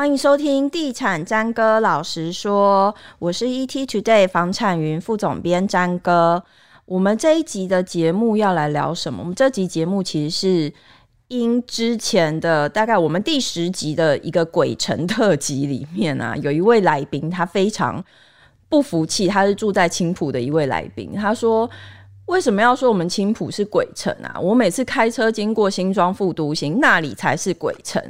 欢迎收听《地产詹哥老实说》，我是 ET Today 房产云副总编詹哥。我们这一集的节目要来聊什么？我们这集节目其实是因之前的大概我们第十集的一个鬼城特辑里面啊，有一位来宾他非常不服气，他是住在青浦的一位来宾，他说。为什么要说我们青浦是鬼城啊？我每次开车经过新庄副都行，那里才是鬼城，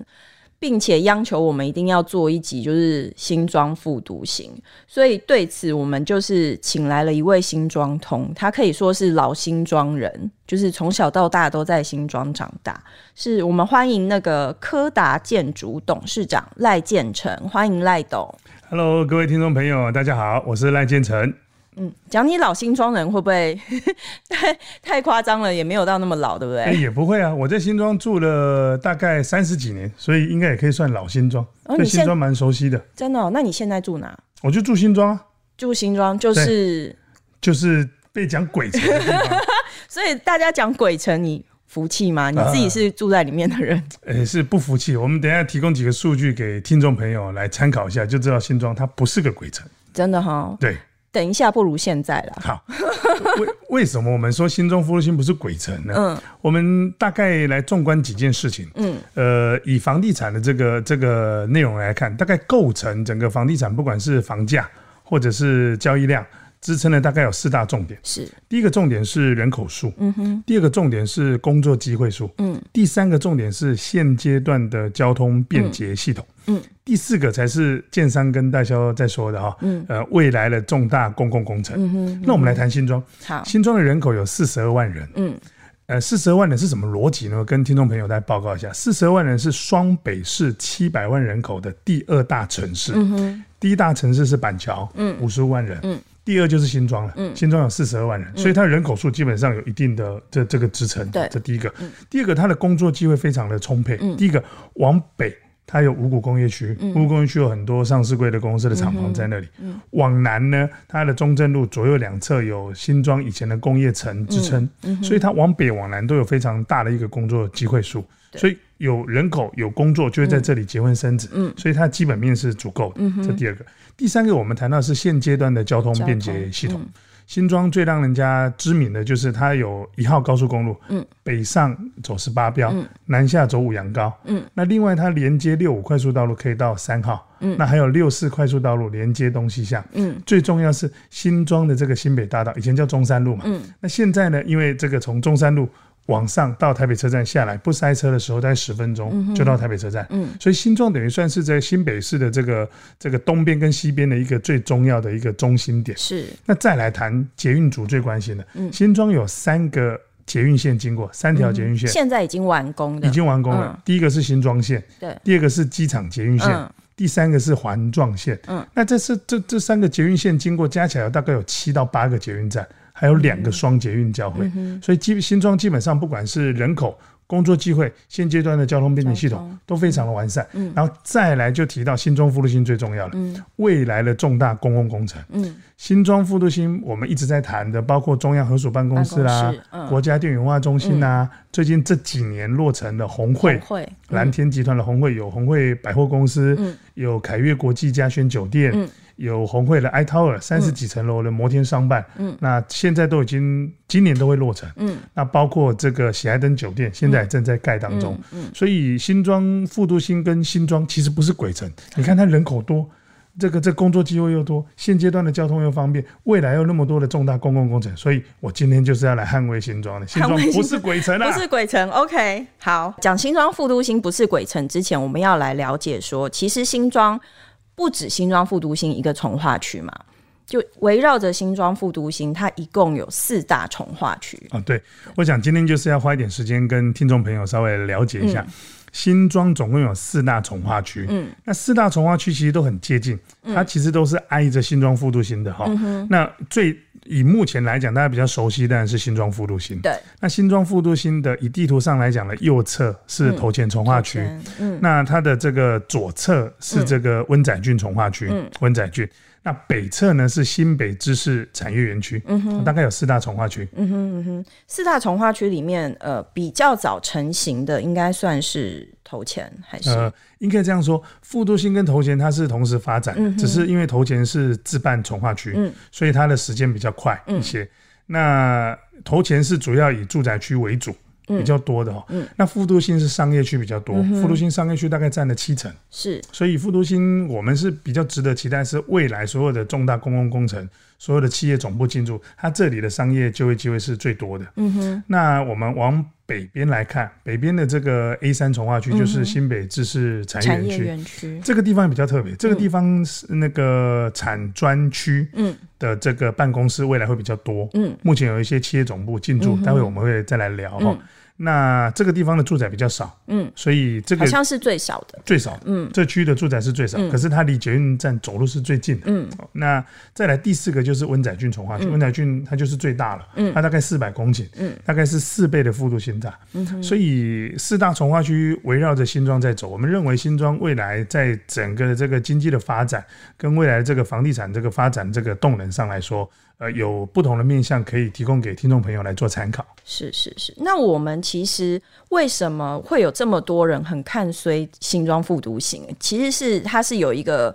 并且央求我们一定要做一集，就是新庄副都心。所以对此，我们就是请来了一位新庄通，他可以说是老新庄人，就是从小到大都在新庄长大。是我们欢迎那个柯达建筑董事长赖建成，欢迎赖董。Hello，各位听众朋友，大家好，我是赖建成。嗯，讲你老新庄人会不会 太太夸张了？也没有到那么老，对不对？欸、也不会啊，我在新庄住了大概三十几年，所以应该也可以算老新庄，哦、对新庄蛮熟悉的。真的、哦？那你现在住哪？我就住新庄啊，住新庄就是就是被讲鬼城的地方。所以大家讲鬼城，你服气吗？你自己是住在里面的人？呃、欸，是不服气。我们等一下提供几个数据给听众朋友来参考一下，就知道新庄它不是个鬼城。真的哈、哦？对。等一下，不如现在了。好，为为什么我们说新庄副都心不是鬼城呢？嗯，我们大概来纵观几件事情。嗯，呃，以房地产的这个这个内容来看，大概构成整个房地产，不管是房价或者是交易量。支撑的大概有四大重点，是。第一个重点是人口数，嗯哼，第二个重点是工作机会数，嗯，第三个重点是现阶段的交通便捷系统，嗯，第四个才是建商跟代销在说的哈，嗯，呃，未来的重大公共工程，嗯哼，那我们来谈新庄，好，新庄的人口有四十二万人，嗯。呃，四十二万人是什么逻辑呢？跟听众朋友再报告一下，四十二万人是双北市七百万人口的第二大城市。嗯哼，第一大城市是板桥，嗯，五十五万人。嗯，第二就是新庄了，嗯，新庄有四十二万人，所以它人口数基本上有一定的这这个支撑。对，这第一个。第二个，它的工作机会非常的充沛。第一个往北。它有五股工业区，五股工业区有很多上市柜的公司的厂房在那里。嗯嗯、往南呢，它的中正路左右两侧有新庄以前的工业城支撑，所以它往北往南都有非常大的一个工作机会数。所以有人口有工作就会在这里结婚生子，嗯、所以它基本面是足够的。嗯、这第二个，第三个我们谈到是现阶段的交通便捷系统。新庄最让人家知名的就是它有一号高速公路，嗯，北上走十八标，嗯，南下走五羊高，嗯，那另外它连接六五快速道路可以到三号，嗯，那还有六四快速道路连接东西向，嗯，最重要是新庄的这个新北大道，以前叫中山路嘛，嗯，那现在呢，因为这个从中山路。往上到台北车站下来，不塞车的时候，大概十分钟就到台北车站。嗯，所以新庄等于算是在新北市的这个这个东边跟西边的一个最重要的一个中心点。是。那再来谈捷运组最关心的，嗯，新庄有三个捷运线经过，三条捷运线现在已经完工了，已经完工了。第一个是新庄线，对。第二个是机场捷运线，第三个是环状线。嗯。那这是这这三个捷运线经过，加起来大概有七到八个捷运站。还有两个双捷运交汇，嗯、所以基新庄基本上不管是人口、工作机会，现阶段的交通便利系统都非常的完善。嗯、然后再来就提到新庄副都心最重要的、嗯、未来的重大公共工程。嗯、新庄副都心我们一直在谈的，包括中央合署办公室啦、嗯、国家电影文化中心啊，嗯、最近这几年落成的鸿汇、嗯、蓝天集团的红会有红会百货公司，嗯、有凯悦国际嘉轩酒店。嗯有红会的 I Tower 三十几层楼的摩天商办，嗯，那现在都已经今年都会落成，嗯，那包括这个喜来登酒店现在正在盖当中，嗯，嗯，所以新庄副都心跟新庄其实不是鬼城，你看它人口多，这个这工作机会又多，现阶段的交通又方便，未来有那么多的重大公共工程，所以我今天就是要来捍卫新庄的，新庄不是鬼城啊，不是鬼城，OK，好，讲新庄副都心不是鬼城之前，我们要来了解说，其实新庄。不止新庄复都新一个从化区嘛，就围绕着新庄复都新，它一共有四大从化区啊。对，我想今天就是要花一点时间跟听众朋友稍微了解一下，嗯、新庄总共有四大从化区。嗯，那四大从化区其实都很接近，它其实都是挨着新庄复都新的哈。嗯、那最以目前来讲，大家比较熟悉当然是新庄复都心。对，那新庄复都心的以地图上来讲的右侧是头前从化区，嗯，那它的这个左侧是这个温仔郡从化区，温仔圳。那北侧呢是新北知识产业园区，嗯哼，大概有四大从化区，嗯哼嗯哼，四大从化区里面，呃，比较早成型的应该算是头前还是？呃，应该这样说，复都新跟头前它是同时发展，嗯、只是因为头前是自办从化区，嗯，所以它的时间比较快一些。嗯、那头前是主要以住宅区为主。比较多的哦，嗯，那副都心是商业区比较多，嗯、副都心商业区大概占了七成，是，所以副都心我们是比较值得期待，是未来所有的重大公共工程，所有的企业总部进驻，它这里的商业就业机会是最多的，嗯哼。那我们往北边来看，北边的这个 A 三从化区就是新北知识产业园区，这个地方比较特别，这个地方是那个产专区，嗯，的这个办公室未来会比较多，嗯，目前有一些企业总部进驻，待会我们会再来聊哈。那这个地方的住宅比较少，嗯，所以这个好像是最少的，最少，嗯，这区的住宅是最少，可是它离捷运站走路是最近的，嗯。那再来第四个就是温仔郡从化区，温仔郡它就是最大了，嗯，它大概四百公顷，嗯，大概是四倍的幅度心大，嗯，所以四大从化区围绕着新庄在走。我们认为新庄未来在整个这个经济的发展跟未来这个房地产这个发展这个动能上来说。呃，有不同的面向可以提供给听众朋友来做参考。是是是，那我们其实为什么会有这么多人很看衰新庄副都心？其实是它是有一个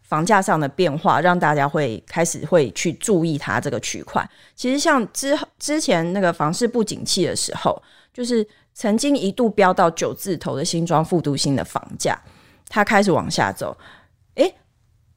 房价上的变化，让大家会开始会去注意它这个区块。其实像之之前那个房市不景气的时候，就是曾经一度飙到九字头的新庄副都心的房价，它开始往下走。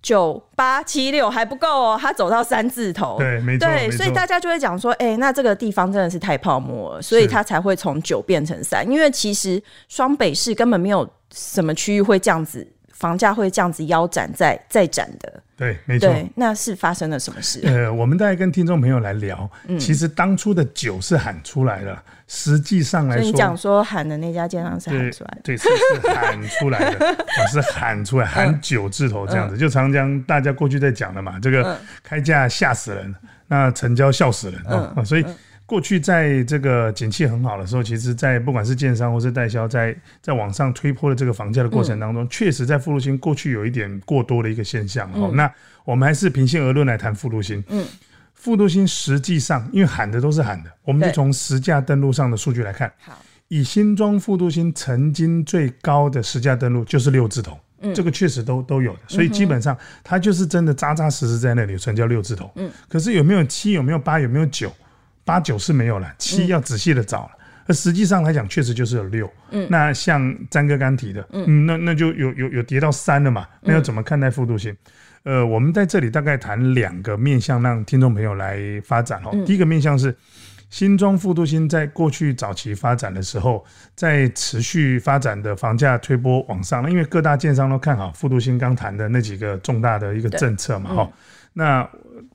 九八七六还不够哦，他走到三字头，对，没错，对，所以大家就会讲说，哎、欸，那这个地方真的是太泡沫了，所以它才会从九变成三。因为其实双北市根本没有什么区域会这样子，房价会这样子腰斩再再斩的。对，没错。那是发生了什么事？呃，我们大概跟听众朋友来聊，嗯、其实当初的酒是喊出来了，实际上来说，你讲说喊的那家建商是喊出来的，对，对是是喊出来的，我 是喊出来喊九字头这样子，嗯、就长江大家过去在讲的嘛，这个开价吓死人，那成交笑死人啊、嗯，所以。过去在这个景气很好的时候，其实，在不管是建商或是代销，在在往上推波的这个房价的过程当中，确实在副都心过去有一点过多的一个现象。哦，那我们还是平心而论来谈副都心。嗯，副都心实际上，因为喊的都是喊的，我们就从实价登录上的数据来看。好，以新庄副都心曾经最高的实价登录就是六字头，这个确实都都有的，所以基本上它就是真的扎扎实实在那里成交六字头。嗯，可是有没有七？有没有八？有没有九？八九是没有了，七要仔细的找了。而实际上来讲，确实就是有六。嗯，那像詹哥刚提的，嗯，那那就有有有跌到三了嘛？那要怎么看待副都心？呃，我们在这里大概谈两个面向，让听众朋友来发展哦。第一个面向是新庄复都心在过去早期发展的时候，在持续发展的房价推波往上，因为各大建商都看好复都心刚谈的那几个重大的一个政策嘛，哈。那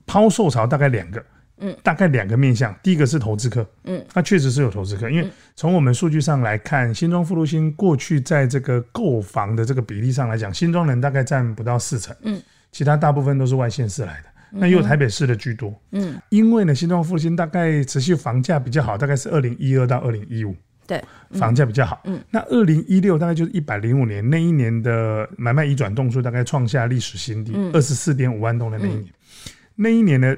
抛售潮大概两个。嗯，大概两个面向，第一个是投资客，嗯，它确实是有投资客，因为从我们数据上来看，新庄复路新过去在这个购房的这个比例上来讲，新庄人大概占不到四成，嗯，其他大部分都是外县市来的，那也有台北市的居多，嗯，因为呢，新庄副都心大概持续房价比较好，大概是二零一二到二零一五，对，房价比较好，嗯，那二零一六大概就是一百零五年那一年的买卖移转动数大概创下历史新低，二十四点五万栋的那一年，那一年呢。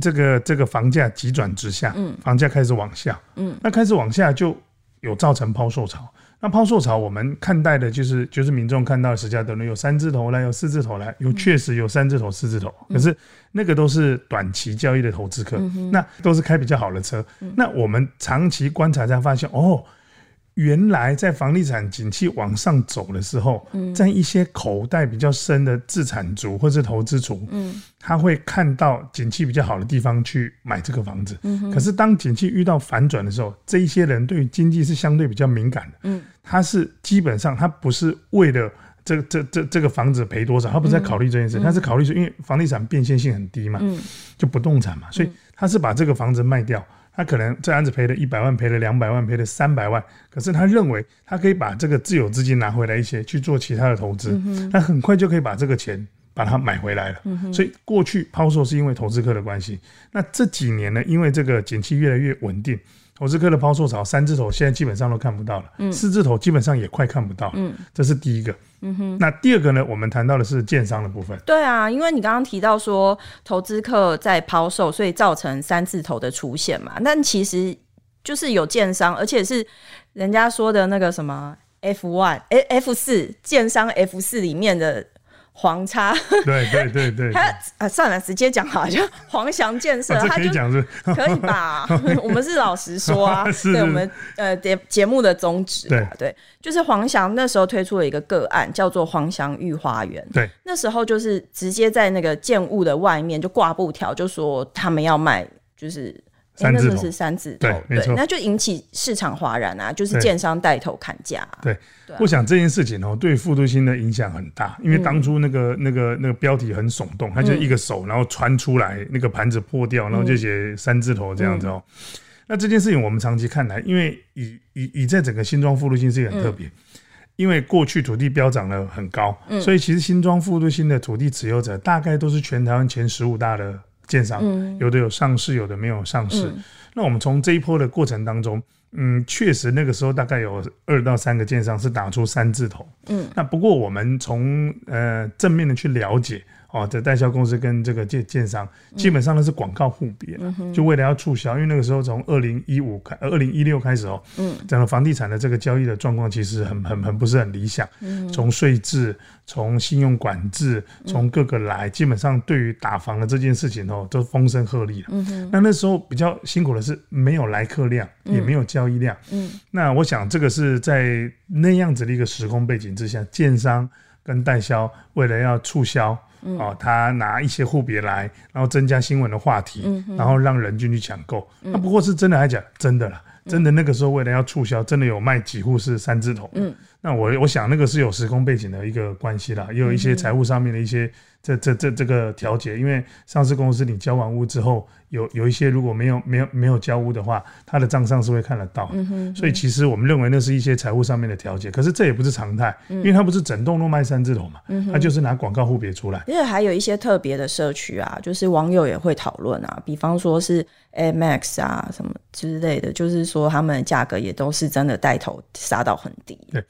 这个这个房价急转直下，嗯，房价开始往下，嗯，那开始往下就有造成抛售潮。那抛售潮，我们看待的就是就是民众看到的实价登录有三字头来，有四字头来，有确实有三字头、四字头，可是那个都是短期交易的投资客，那都是开比较好的车。那我们长期观察才发现，哦。原来在房地产景气往上走的时候，在一些口袋比较深的自产族或是投资族，嗯。他会看到景气比较好的地方去买这个房子。嗯可是当景气遇到反转的时候，这一些人对于经济是相对比较敏感的。他是基本上他不是为了这这这这个房子赔多少，他不是在考虑这件事，他是考虑说，因为房地产变现性很低嘛，嗯。就不动产嘛，所以他是把这个房子卖掉。他可能这案子赔了一百万，赔了两百万，赔了三百万，可是他认为他可以把这个自有资金拿回来一些去做其他的投资，他、嗯、很快就可以把这个钱把它买回来了。嗯、所以过去抛售是因为投资客的关系，那这几年呢，因为这个景气越来越稳定，投资客的抛售潮，三字头现在基本上都看不到了，嗯，四字头基本上也快看不到了，嗯，这是第一个，嗯哼。那第二个呢？我们谈到的是建商的部分。对啊，因为你刚刚提到说投资客在抛售，所以造成三字头的出现嘛。但其实就是有建商，而且是人家说的那个什么 F one、F 四建商 F 四里面的。黄叉，对对对对，他啊算了，直接讲好，就黄翔建设，他可以讲是，可以吧？我们是老实说啊，对我们呃节节目的宗旨，对。对，就是黄翔那时候推出了一个个案，叫做黄翔御花园，对，那时候就是直接在那个建物的外面就挂布条，就说他们要卖，就是。欸、那就是三字头，对，没错，那就引起市场哗然啊！就是建商带头砍价、啊。对，我想这件事情哦、喔，对富都新的影响很大，因为当初那个、嗯、那个那个标题很耸动，它就一个手，然后传出来那个盘子破掉，然后就写三字头这样子哦、喔。嗯、那这件事情我们长期看来，因为以以以在整个新庄复都新是很特别，嗯、因为过去土地飙涨了很高，嗯、所以其实新庄富都新的土地持有者大概都是全台湾前十五大的。建商，有的有上市，有的没有上市。嗯、那我们从这一波的过程当中，嗯，确实那个时候大概有二到三个建商是打出三字头。嗯，那不过我们从呃正面的去了解。哦，这代销公司跟这个建建商基本上都是广告互别，就为了要促销。因为那个时候从二零一五开，二零一六开始哦，嗯，整个房地产的这个交易的状况其实很很很不是很理想。从税制，从信用管制，从各个来，嗯、基本上对于打房的这件事情哦，都风声鹤唳了。嗯，那那时候比较辛苦的是没有来客量，也没有交易量。嗯，那我想这个是在那样子的一个时空背景之下，建商跟代销为了要促销。哦，他拿一些户别来，然后增加新闻的话题，嗯、然后让人进去抢购。那、嗯、不过是真的还假？真的啦，真的那个时候为了要促销，真的有卖几户是三字头。嗯，那我我想那个是有时空背景的一个关系啦，也有一些财务上面的一些。这这这这个调节，因为上市公司你交完屋之后，有有一些如果没有没有没有交屋的话，他的账上是会看得到。嗯哼。所以其实我们认为那是一些财务上面的调节，可是这也不是常态，因为它不是整栋都卖三字头嘛，它就是拿广告户别出来。因为还有一些特别的社区啊，就是网友也会讨论啊，比方说是 AMAX 啊什么之类的，就是说他们的价格也都是真的带头杀到很低。对。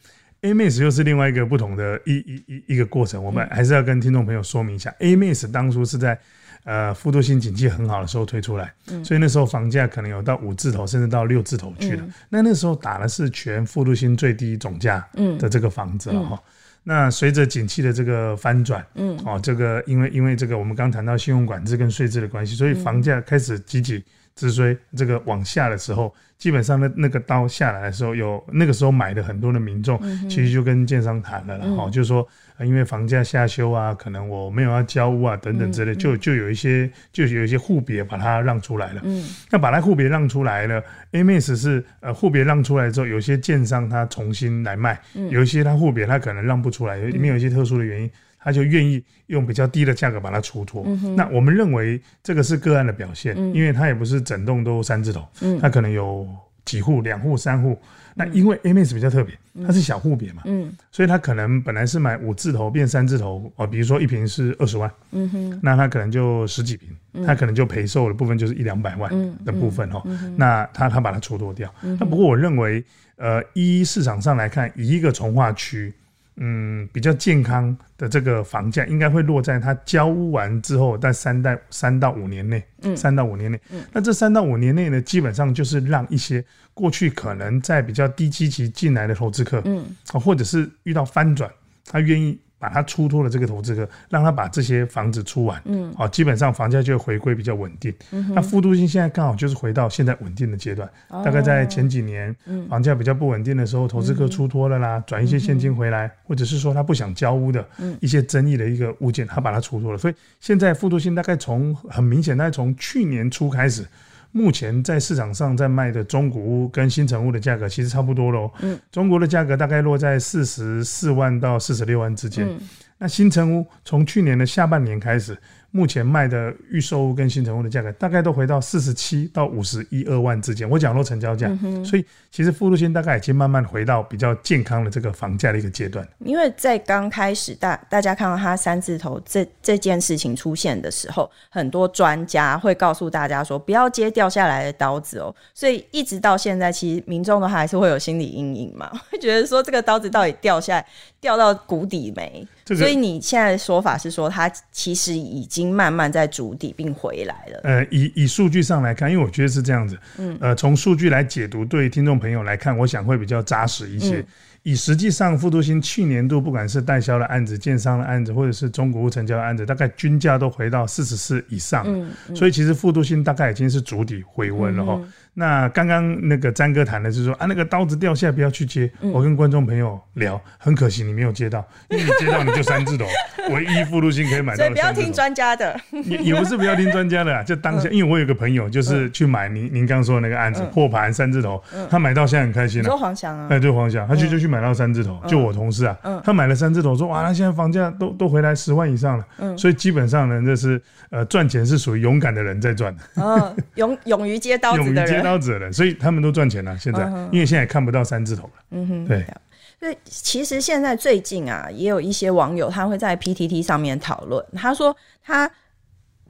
AMAX 又是另外一个不同的一一一一个过程，我们还是要跟听众朋友说明一下。AMAX 当初是在呃复读性景气很好的时候推出来，所以那时候房价可能有到五字头，甚至到六字头去了。那那时候打的是全复读性最低总价的这个房子了哈。那随着景气的这个翻转，嗯，哦，这个因为因为这个我们刚谈到信用管制跟税制的关系，所以房价开始积极直追这个往下的时候。基本上那那个刀下来的时候，有那个时候买的很多的民众，其实就跟建商谈了，然后就是说，因为房价下修啊，可能我没有要交屋啊等等之类，就就有一些就有一些户别把它让出来了。嗯，那把它户别让出来了，AMAX 是呃户别让出来之后，有些建商他重新来卖，有一些他户别他可能让不出来，因为有一些特殊的原因。他就愿意用比较低的价格把它出脱。嗯、那我们认为这个是个案的表现，嗯、因为它也不是整栋都三字头，它、嗯、可能有几户、两户、三户。嗯、那因为 AMAX 比较特别，它是小户别嘛，嗯、所以它可能本来是买五字头变三字头哦，比如说一平是二十万，嗯、哼那它可能就十几平，它可能就赔售的部分就是一两百万的部分哦。那他他把它出脱掉。嗯、那不过我认为，呃，一市场上来看，以一个从化区。嗯，比较健康的这个房价应该会落在它交屋完之后，在三代三到五年内，嗯，三到五年内，嗯，那这三到五年内呢，基本上就是让一些过去可能在比较低基期进来的投资客，嗯，或者是遇到翻转，他愿意。把它出脱了这个投资客，让他把这些房子出完，嗯，好，基本上房价就会回归比较稳定。嗯、那复都性现在刚好就是回到现在稳定的阶段，哦、大概在前几年，房价比较不稳定的时候，投资客出脱了啦，转、嗯、一些现金回来，或者是说他不想交屋的一些争议的一个物件，他把它出脱了。所以现在复都性大概从很明显，大概从去年初开始。目前在市场上在卖的中古屋跟新成屋的价格其实差不多喽。嗯，中国的价格大概落在四十四万到四十六万之间。嗯，那新城屋从去年的下半年开始。目前卖的预售屋跟新城屋的价格大概都回到四十七到五十一二万之间。我讲说成交价，嗯、所以其实附路线大概已经慢慢回到比较健康的这个房价的一个阶段。因为在刚开始大大家看到它三字头这这件事情出现的时候，很多专家会告诉大家说不要接掉下来的刀子哦。所以一直到现在，其实民众都还是会有心理阴影嘛，会觉得说这个刀子到底掉下来掉到谷底没？这个、所以你现在的说法是说它其实已经。慢慢在筑底并回来了。呃，以以数据上来看，因为我觉得是这样子。嗯，呃，从数据来解读，对听众朋友来看，我想会比较扎实一些。嗯、以实际上，复都新去年度不管是代销的案子、建商的案子，或者是中国屋成交的案子，大概均价都回到四十四以上。嗯，嗯，所以其实复都新大概已经是筑底回温了哈。那刚刚那个詹哥谈的是说啊，那个刀子掉下来不要去接。嗯、我跟观众朋友聊，很可惜你没有接到，因为你接到你就三字头，唯一复都新可以买到。所以不要听专家的，也也不是不要听专家的啊，就当下，嗯、因为我有个朋友就是去买您您刚说的那个案子，破盘三字头，他买到现在很开心了，啊。说黄翔啊？哎，对黄翔，他去就去买到三字头，就我同事啊，他买了三字头，说哇，他现在房价都都回来十万以上了，所以基本上呢，这是呃赚钱是属于勇敢的人在赚，嗯，勇勇于接刀子的人，勇于接刀子的人，所以。他们都赚钱了，现在，因为现在看不到三字头了。嗯哼，对。所以其实现在最近啊，也有一些网友他会在 PTT 上面讨论。他说他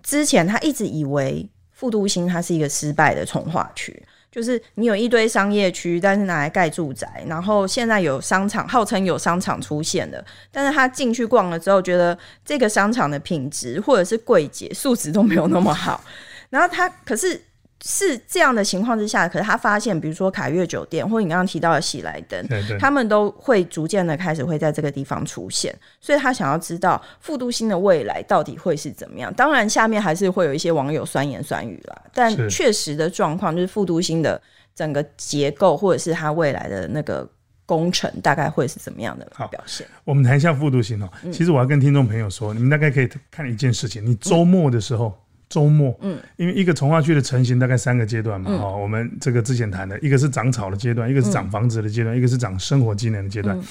之前他一直以为复都心它是一个失败的从化区，就是你有一堆商业区，但是拿来盖住宅，然后现在有商场，号称有商场出现的，但是他进去逛了之后，觉得这个商场的品质或者是柜姐素质都没有那么好。然后他可是。是这样的情况之下，可是他发现，比如说凯悦酒店，或者你刚刚提到的喜来登，对对他们都会逐渐的开始会在这个地方出现，所以他想要知道复都心的未来到底会是怎么样。当然，下面还是会有一些网友酸言酸语啦，但确实的状况就是复都心的整个结构，或者是它未来的那个工程，大概会是怎么样的表现。我们谈一下复都心哦。其实我要跟听众朋友说，你们大概可以看一件事情，你周末的时候。嗯周末，嗯，因为一个从化区的成型大概三个阶段嘛，哈、嗯，我们这个之前谈的一个是长草的阶段，一个是涨房子的阶段，嗯、一个是涨生活机能的阶段。嗯、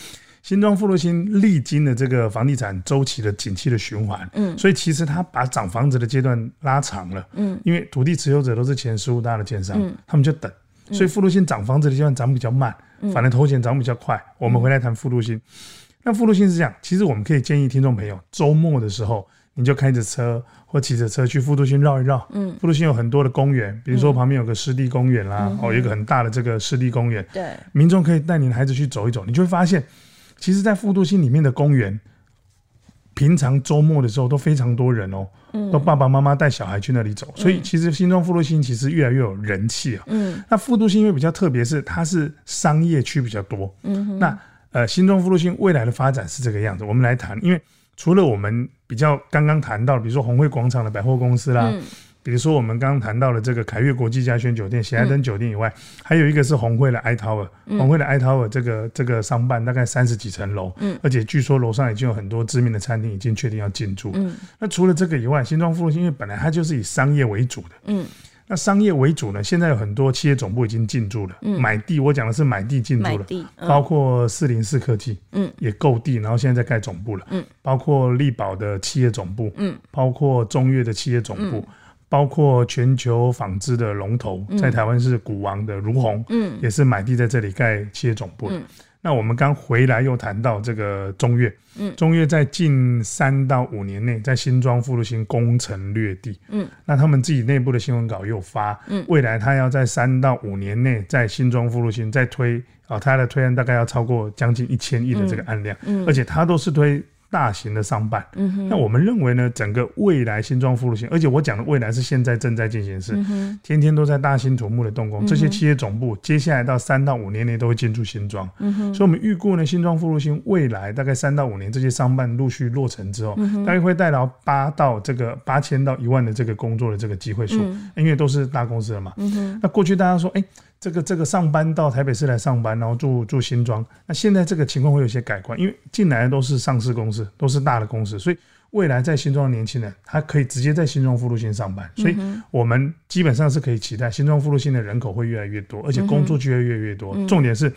新庄富路新历经了这个房地产周期的景气的循环，嗯，所以其实它把涨房子的阶段拉长了，嗯，因为土地持有者都是前十五大的建商，嗯、他们就等，所以富路新涨房子的阶段涨比较慢，嗯、反正头钱涨比较快。嗯、我们回来谈副都心，那富路新是这样，其实我们可以建议听众朋友周末的时候。你就开着车或骑着车去富都新绕一绕。嗯，富都新有很多的公园，比如说旁边有个湿地公园啦，哦，有一个很大的这个湿地公园。对，民众可以带你的孩子去走一走，你就会发现，其实，在富都新里面的公园，平常周末的时候都非常多人哦，都爸爸妈妈带小孩去那里走，所以其实新庄富都新其实越来越有人气啊。嗯，那富都新因为比较特别，是它是商业区比较多。嗯，那呃，新庄富都新未来的发展是这个样子，我们来谈，因为。除了我们比较刚刚谈到，比如说红会广场的百货公司啦，嗯、比如说我们刚刚谈到的这个凯悦国际嘉轩酒店、喜来登酒店以外，嗯、还有一个是红会的 i Tower，鸿汇的 i Tower 这个这个商办大概三十几层楼，嗯、而且据说楼上已经有很多知名的餐厅已经确定要进驻。嗯、那除了这个以外，新庄副都心因为本来它就是以商业为主的，嗯那商业为主呢？现在有很多企业总部已经进驻了，嗯、买地。我讲的是买地进驻了，嗯、包括四零四科技，嗯，也购地，然后现在在盖总部了，嗯，包括力宝的企业总部，嗯，包括中越的企业总部，嗯、包括全球纺织的龙头，嗯、在台湾是股王的如虹，嗯，也是买地在这里盖企业总部那我们刚回来又谈到这个中越，嗯，中越在近三到五年内在新庄副都心攻城略地，嗯，那他们自己内部的新闻稿又发，嗯，未来他要在三到五年内在新庄副都心再推啊，他的推案大概要超过将近一千亿的这个案量，嗯，而且他都是推。大型的商办，嗯、那我们认为呢，整个未来新庄副都心，而且我讲的未来是现在正在进行式，嗯、天天都在大兴土木的动工，这些企业总部接下来到三到五年内都会进驻新庄，嗯、所以我们预估呢，新庄副都心未来大概三到五年这些商办陆续落成之后，嗯、大概会带来八到这个八千到一万的这个工作的这个机会数，嗯、因为都是大公司了嘛，嗯、那过去大家说，哎、欸。这个这个上班到台北市来上班，然后住住新庄。那现在这个情况会有些改观，因为进来的都是上市公司，都是大的公司，所以未来在新庄的年轻人，他可以直接在新庄副路线上班。所以我们基本上是可以期待新庄副路线的人口会越来越多，而且工作机会越来越多。重点是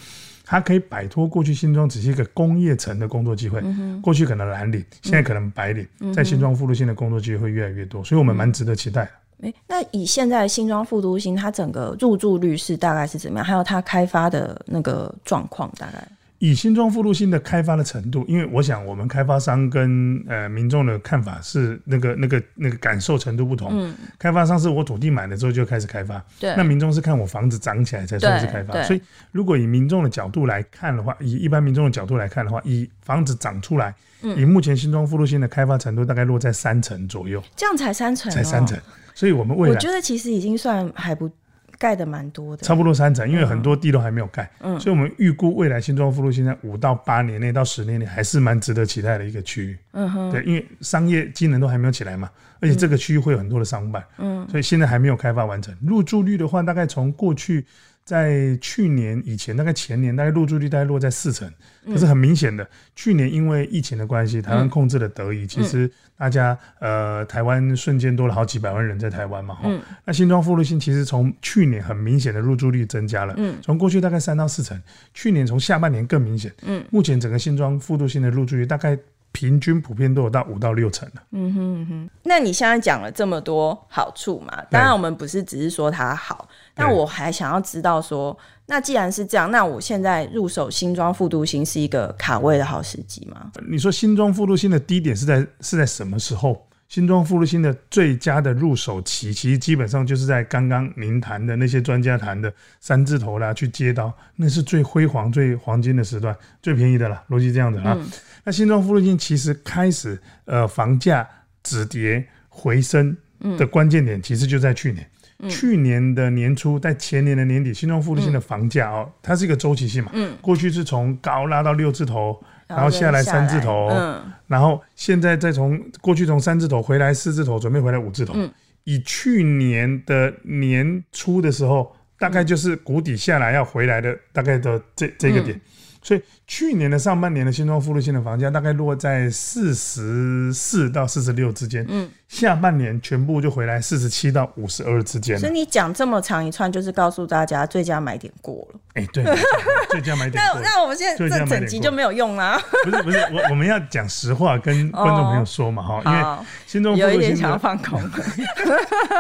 它可以摆脱过去新庄只是一个工业城的工作机会。嗯、过去可能蓝领，现在可能白领，嗯、在新庄副路线的工作机会会越来越多，所以我们蛮值得期待的。欸、那以现在新庄副都心，它整个入住率是大概是怎么样？还有它开发的那个状况，大概？以新庄副都新的开发的程度，因为我想我们开发商跟呃民众的看法是那个那个那个感受程度不同。嗯，开发商是我土地买了之后就开始开发，对。那民众是看我房子涨起来才算是开发，所以如果以民众的角度来看的话，以一般民众的角度来看的话，以房子涨出来，嗯，以目前新庄副都新的开发程度大概落在三成左右。这样才三成，哦，才三成，所以我们未来我觉得其实已经算还不。盖的蛮多的，差不多三层，因为很多地都还没有盖，嗯，所以我们预估未来新庄富路现在五到八年内到十年内还是蛮值得期待的一个区域，嗯哼，对，因为商业机能都还没有起来嘛，而且这个区域会有很多的商办，嗯，所以现在还没有开发完成。入住率的话，大概从过去。在去年以前，大概前年，大概入住率大概落在四成，可是很明显的，去年因为疫情的关系，台湾控制的得宜，其实大家呃，台湾瞬间多了好几百万人在台湾嘛，哈，那新庄复都新其实从去年很明显的入住率增加了，从过去大概三到四成，去年从下半年更明显，目前整个新庄复都新的入住率大概。平均普遍都有到五到六成了。嗯哼嗯哼，那你现在讲了这么多好处嘛？当然我们不是只是说它好，但我还想要知道说，那既然是这样，那我现在入手新装复读心是一个卡位的好时机吗？你说新装复读心的低点是在是在什么时候？新庄副都心的最佳的入手期，其实基本上就是在刚刚您谈的那些专家谈的三字头啦，去接刀，那是最辉煌、最黄金的时段，最便宜的啦，逻辑这样子啊。嗯、那新庄副都心其实开始呃房价止跌回升的关键点，其实就在去年。嗯、去年的年初，在前年的年底，新庄副都心的房价哦，嗯、它是一个周期性嘛，嗯，过去是从高拉到六字头。然后下来三字头，嗯，然后现在再从过去从三字头回来四字头，准备回来五字头。嗯，以去年的年初的时候，大概就是谷底下来要回来的大概的这这个点。所以去年的上半年的新庄附路线的房价大概落在四十四到四十六之间，嗯，下半年全部就回来四十七到五十二之间。所以你讲这么长一串，就是告诉大家最佳买点过了。哎，对，最佳买点過了。那那我们现在这整集就没有用啦。不是不是，我我们要讲实话跟观众朋友说嘛哈，因为心有一点想要放空。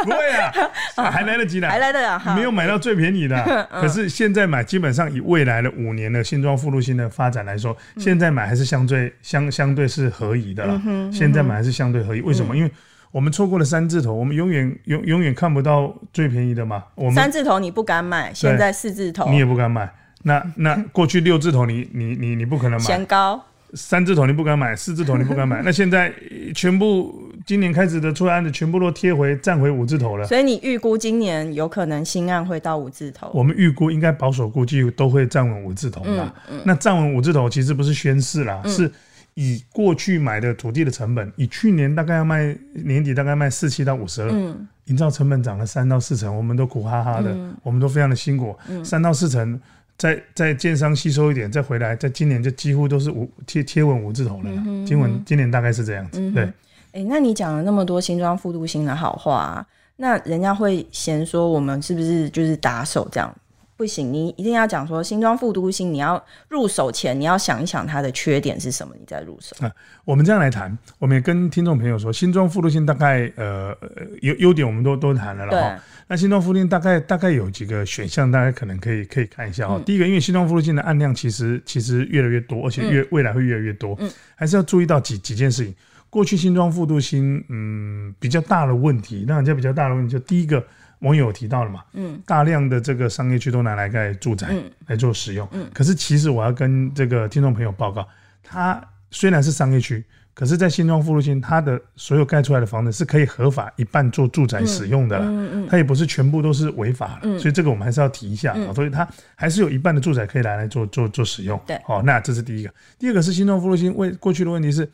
不会啊，还来得及的，还来得啊，没有买到最便宜的。可是现在买，基本上以未来的五年的新庄副都心的发展来说，现在买还是相对相相对是合宜的了。现在买还是相对合宜，为什么？因为我们错过了三字头，我们永远永永远看不到最便宜的嘛。我们三字头你不敢买，现在四字头你也不敢买。那那过去六字头你你你你不可能买。嫌高。三字头你不敢买，四字头你不敢买，那现在全部今年开始的出案子全部都贴回站回五字头了。所以你预估今年有可能新案会到五字头？我们预估应该保守估计都会站稳五字头啦。嗯嗯、那站稳五字头其实不是宣示啦，嗯、是以过去买的土地的成本，以去年大概要卖年底大概卖四七到五十二，营造成本涨了三到四成，我们都苦哈哈的，嗯、我们都非常的辛苦，三、嗯、到四成。再再建商吸收一点，再回来，在今年就几乎都是五贴贴稳五字头了。今年今年大概是这样子，嗯、对。哎、欸，那你讲了那么多新庄复都新的好话、啊，那人家会嫌说我们是不是就是打手这样？不行，你一定要讲说新庄复都心，你要入手前你要想一想它的缺点是什么，你再入手。啊，我们这样来谈，我们也跟听众朋友说，新庄复都心大概呃优优点我们都都谈了了哈。对那新庄复都心大概大概有几个选项，大家可能可以可以看一下哈。嗯、第一个，因为新庄复都心的案量其实其实越来越多，而且越、嗯、未来会越来越多，嗯，还是要注意到几几件事情。过去新庄复都心嗯比较大的问题，那人家比较大的问题就第一个。网友有提到了嘛？嗯，大量的这个商业区都拿来盖住宅来做使用。嗯，可是其实我要跟这个听众朋友报告，它虽然是商业区，可是，在新庄副都心，它的所有盖出来的房子是可以合法一半做住宅使用的。嗯嗯，它也不是全部都是违法的。所以这个我们还是要提一下。所以它还是有一半的住宅可以拿来做做做使用。对，哦，那这是第一个。第二个是新庄副都心为过去的问题是。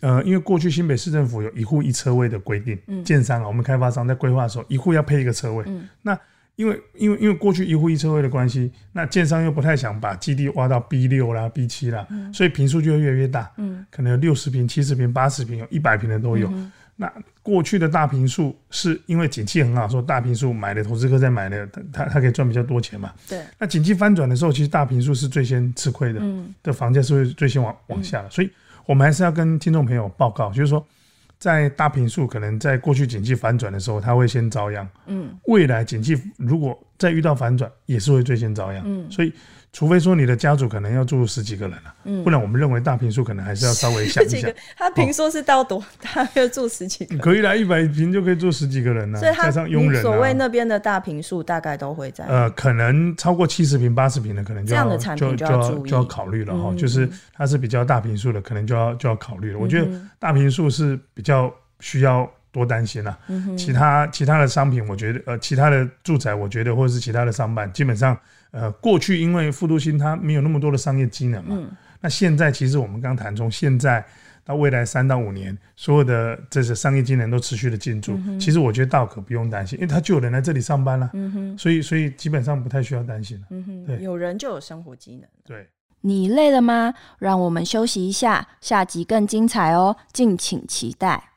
呃，因为过去新北市政府有一户一车位的规定，嗯，建商啊，我们开发商在规划的时候，一户要配一个车位。嗯，那因为因为因为过去一户一车位的关系，那建商又不太想把基地挖到 B 六啦、B 七啦，嗯，所以平数就会越来越大，嗯，可能有六十平、七十平、八十平，有一百平的都有。嗯、那过去的大平数是因为景气很好，说大平数买的投资客在买的，他他可以赚比较多钱嘛。对。那景气翻转的时候，其实大平数是最先吃亏的，嗯，的房价是会最先往往下的，所以我们还是要跟听众朋友报告，就是说。在大平数可能在过去景气反转的时候，它会先遭殃。嗯，未来景气如果再遇到反转，也是会最先遭殃。嗯，所以除非说你的家族可能要住十几个人了，嗯，不然我们认为大平数可能还是要稍微想一想。他平数是到多 大要住十几个？可以来一百平就可以住十几个人呢，加上佣人。所谓那边的大平数大概都会在呃，可能超过七十平、八十平的，可能就要就就要就要考虑了哈。就是它是比较大平数的，可能就要就要考虑了。我觉得大平数是比较。需要多担心啦。其他其他的商品，我觉得呃，其他的住宅，我觉得或者是其他的商办，基本上呃，过去因为复都新它没有那么多的商业机能嘛。嗯、那现在其实我们刚谈，从现在到未来三到五年，所有的这些商业机能都持续的进驻、嗯。其实我觉得倒可不用担心，因为他就有人来这里上班了。嗯、所以所以基本上不太需要担心了、嗯。对，有人就有生活机能。对，你累了吗？让我们休息一下，下集更精彩哦，敬请期待。